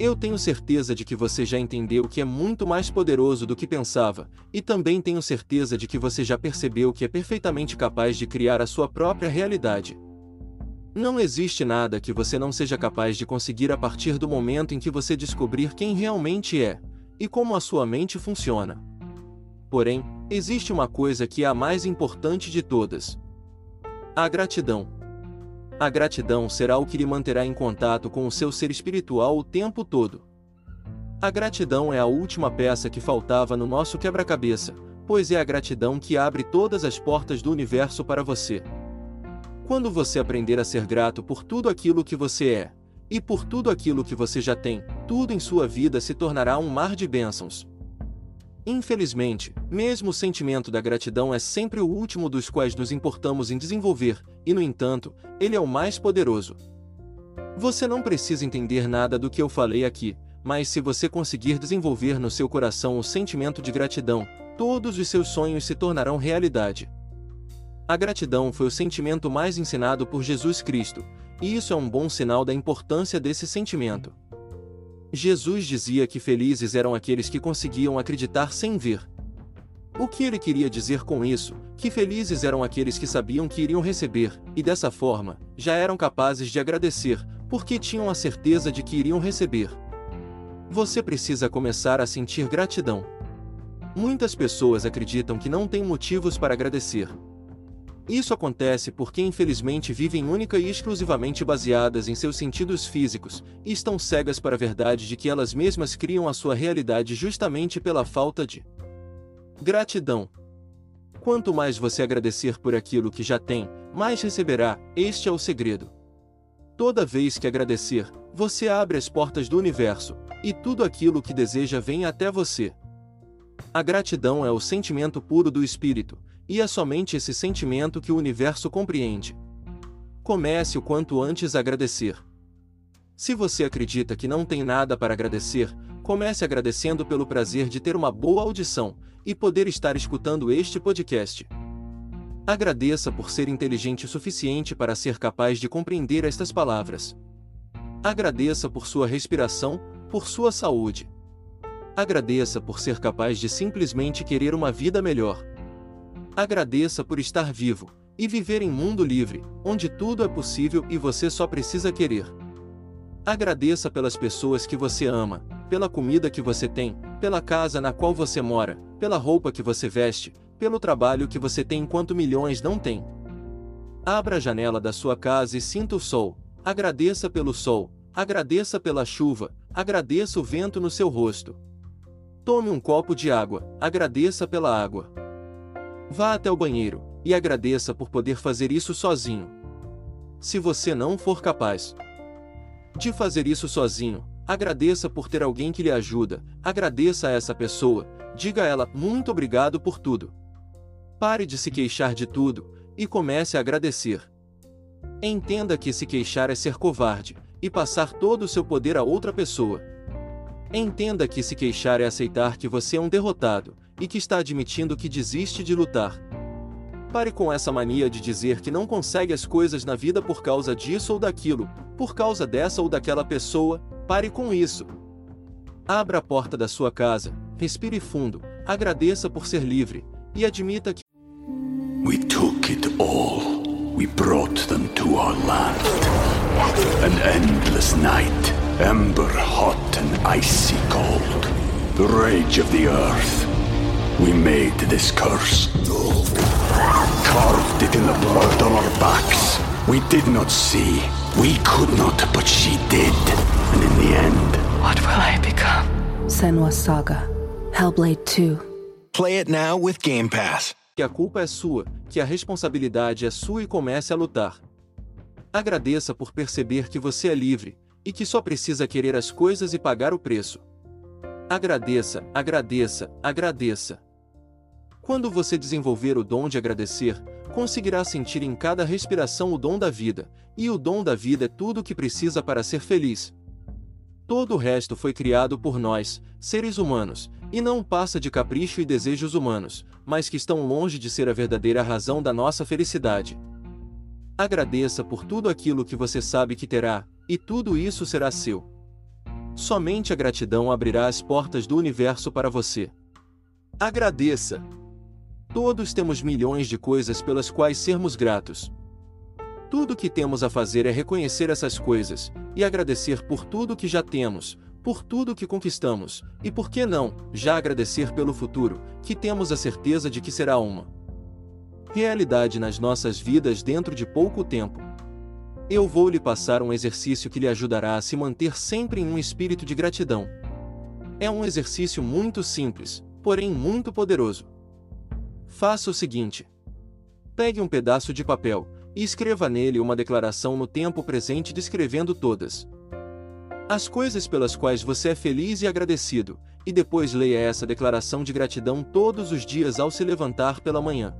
Eu tenho certeza de que você já entendeu que é muito mais poderoso do que pensava, e também tenho certeza de que você já percebeu que é perfeitamente capaz de criar a sua própria realidade. Não existe nada que você não seja capaz de conseguir a partir do momento em que você descobrir quem realmente é e como a sua mente funciona. Porém, existe uma coisa que é a mais importante de todas: a gratidão. A gratidão será o que lhe manterá em contato com o seu ser espiritual o tempo todo. A gratidão é a última peça que faltava no nosso quebra-cabeça, pois é a gratidão que abre todas as portas do universo para você. Quando você aprender a ser grato por tudo aquilo que você é, e por tudo aquilo que você já tem, tudo em sua vida se tornará um mar de bênçãos. Infelizmente, mesmo o sentimento da gratidão é sempre o último dos quais nos importamos em desenvolver, e no entanto, ele é o mais poderoso. Você não precisa entender nada do que eu falei aqui, mas se você conseguir desenvolver no seu coração o sentimento de gratidão, todos os seus sonhos se tornarão realidade. A gratidão foi o sentimento mais ensinado por Jesus Cristo, e isso é um bom sinal da importância desse sentimento. Jesus dizia que felizes eram aqueles que conseguiam acreditar sem ver. O que ele queria dizer com isso? Que felizes eram aqueles que sabiam que iriam receber, e dessa forma, já eram capazes de agradecer, porque tinham a certeza de que iriam receber. Você precisa começar a sentir gratidão. Muitas pessoas acreditam que não têm motivos para agradecer. Isso acontece porque infelizmente vivem única e exclusivamente baseadas em seus sentidos físicos, e estão cegas para a verdade de que elas mesmas criam a sua realidade justamente pela falta de gratidão. Quanto mais você agradecer por aquilo que já tem, mais receberá, este é o segredo. Toda vez que agradecer, você abre as portas do universo, e tudo aquilo que deseja vem até você. A gratidão é o sentimento puro do espírito, e é somente esse sentimento que o universo compreende. Comece o quanto antes a agradecer. Se você acredita que não tem nada para agradecer, comece agradecendo pelo prazer de ter uma boa audição e poder estar escutando este podcast. Agradeça por ser inteligente o suficiente para ser capaz de compreender estas palavras. Agradeça por sua respiração, por sua saúde. Agradeça por ser capaz de simplesmente querer uma vida melhor. Agradeça por estar vivo e viver em mundo livre, onde tudo é possível e você só precisa querer. Agradeça pelas pessoas que você ama, pela comida que você tem, pela casa na qual você mora, pela roupa que você veste, pelo trabalho que você tem enquanto milhões não têm. Abra a janela da sua casa e sinta o sol. Agradeça pelo sol, agradeça pela chuva, agradeça o vento no seu rosto. Tome um copo de água, agradeça pela água. Vá até o banheiro e agradeça por poder fazer isso sozinho. Se você não for capaz de fazer isso sozinho, agradeça por ter alguém que lhe ajuda, agradeça a essa pessoa, diga a ela muito obrigado por tudo. Pare de se queixar de tudo e comece a agradecer. Entenda que se queixar é ser covarde e passar todo o seu poder a outra pessoa. Entenda que se queixar é aceitar que você é um derrotado e que está admitindo que desiste de lutar. Pare com essa mania de dizer que não consegue as coisas na vida por causa disso ou daquilo, por causa dessa ou daquela pessoa, pare com isso. Abra a porta da sua casa, respire fundo, agradeça por ser livre, e admita que we took it all. We brought them to our land. An endless night, ember hot and icy cold. The rage of the earth. We made this curse. Carved it in the blood on our backs. We did not see. We could not, but she did. And in the end, What will I become? Senwa Saga. Hellblade 2. Play it now with Game Pass. que a culpa é sua, que a responsabilidade é sua e comece a lutar. Agradeça por perceber que você é livre e que só precisa querer as coisas e pagar o preço. Agradeça, agradeça, agradeça. Quando você desenvolver o dom de agradecer, conseguirá sentir em cada respiração o dom da vida, e o dom da vida é tudo o que precisa para ser feliz. Todo o resto foi criado por nós, seres humanos, e não passa de capricho e desejos humanos, mas que estão longe de ser a verdadeira razão da nossa felicidade. Agradeça por tudo aquilo que você sabe que terá, e tudo isso será seu. Somente a gratidão abrirá as portas do universo para você. Agradeça! Todos temos milhões de coisas pelas quais sermos gratos. Tudo o que temos a fazer é reconhecer essas coisas e agradecer por tudo que já temos, por tudo que conquistamos, e por que não, já agradecer pelo futuro, que temos a certeza de que será uma realidade nas nossas vidas dentro de pouco tempo. Eu vou lhe passar um exercício que lhe ajudará a se manter sempre em um espírito de gratidão. É um exercício muito simples, porém muito poderoso. Faça o seguinte: pegue um pedaço de papel e escreva nele uma declaração no tempo presente descrevendo todas as coisas pelas quais você é feliz e agradecido, e depois leia essa declaração de gratidão todos os dias ao se levantar pela manhã.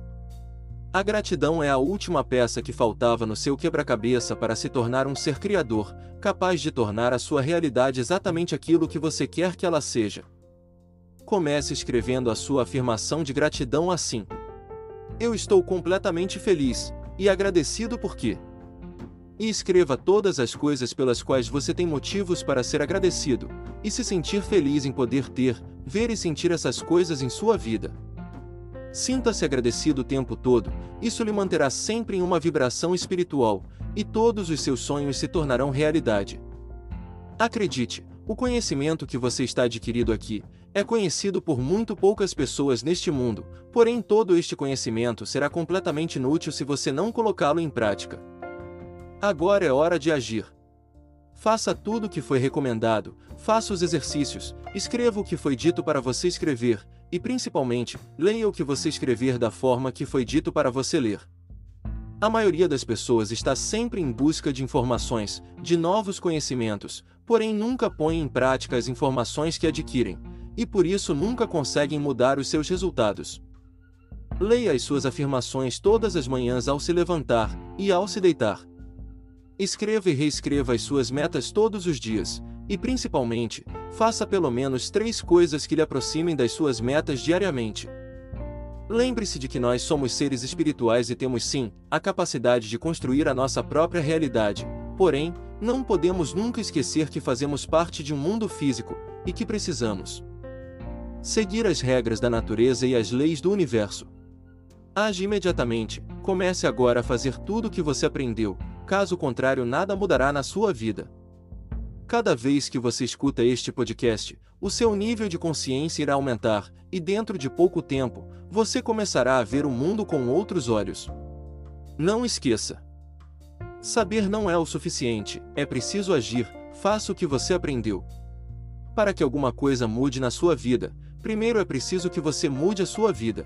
A gratidão é a última peça que faltava no seu quebra-cabeça para se tornar um ser criador, capaz de tornar a sua realidade exatamente aquilo que você quer que ela seja. Comece escrevendo a sua afirmação de gratidão assim: Eu estou completamente feliz e agradecido por quê? E escreva todas as coisas pelas quais você tem motivos para ser agradecido, e se sentir feliz em poder ter, ver e sentir essas coisas em sua vida. Sinta-se agradecido o tempo todo, isso lhe manterá sempre em uma vibração espiritual, e todos os seus sonhos se tornarão realidade. Acredite, o conhecimento que você está adquirido aqui é conhecido por muito poucas pessoas neste mundo, porém todo este conhecimento será completamente inútil se você não colocá-lo em prática. Agora é hora de agir. Faça tudo o que foi recomendado, faça os exercícios, escreva o que foi dito para você escrever, e principalmente, leia o que você escrever da forma que foi dito para você ler. A maioria das pessoas está sempre em busca de informações, de novos conhecimentos, porém nunca põe em prática as informações que adquirem, e por isso nunca conseguem mudar os seus resultados. Leia as suas afirmações todas as manhãs ao se levantar e ao se deitar. Escreva e reescreva as suas metas todos os dias, e principalmente, faça pelo menos três coisas que lhe aproximem das suas metas diariamente. Lembre-se de que nós somos seres espirituais e temos sim a capacidade de construir a nossa própria realidade, porém, não podemos nunca esquecer que fazemos parte de um mundo físico e que precisamos seguir as regras da natureza e as leis do universo. Age imediatamente, comece agora a fazer tudo o que você aprendeu, caso contrário, nada mudará na sua vida. Cada vez que você escuta este podcast, o seu nível de consciência irá aumentar, e dentro de pouco tempo, você começará a ver o mundo com outros olhos. Não esqueça: saber não é o suficiente, é preciso agir, faça o que você aprendeu. Para que alguma coisa mude na sua vida, primeiro é preciso que você mude a sua vida.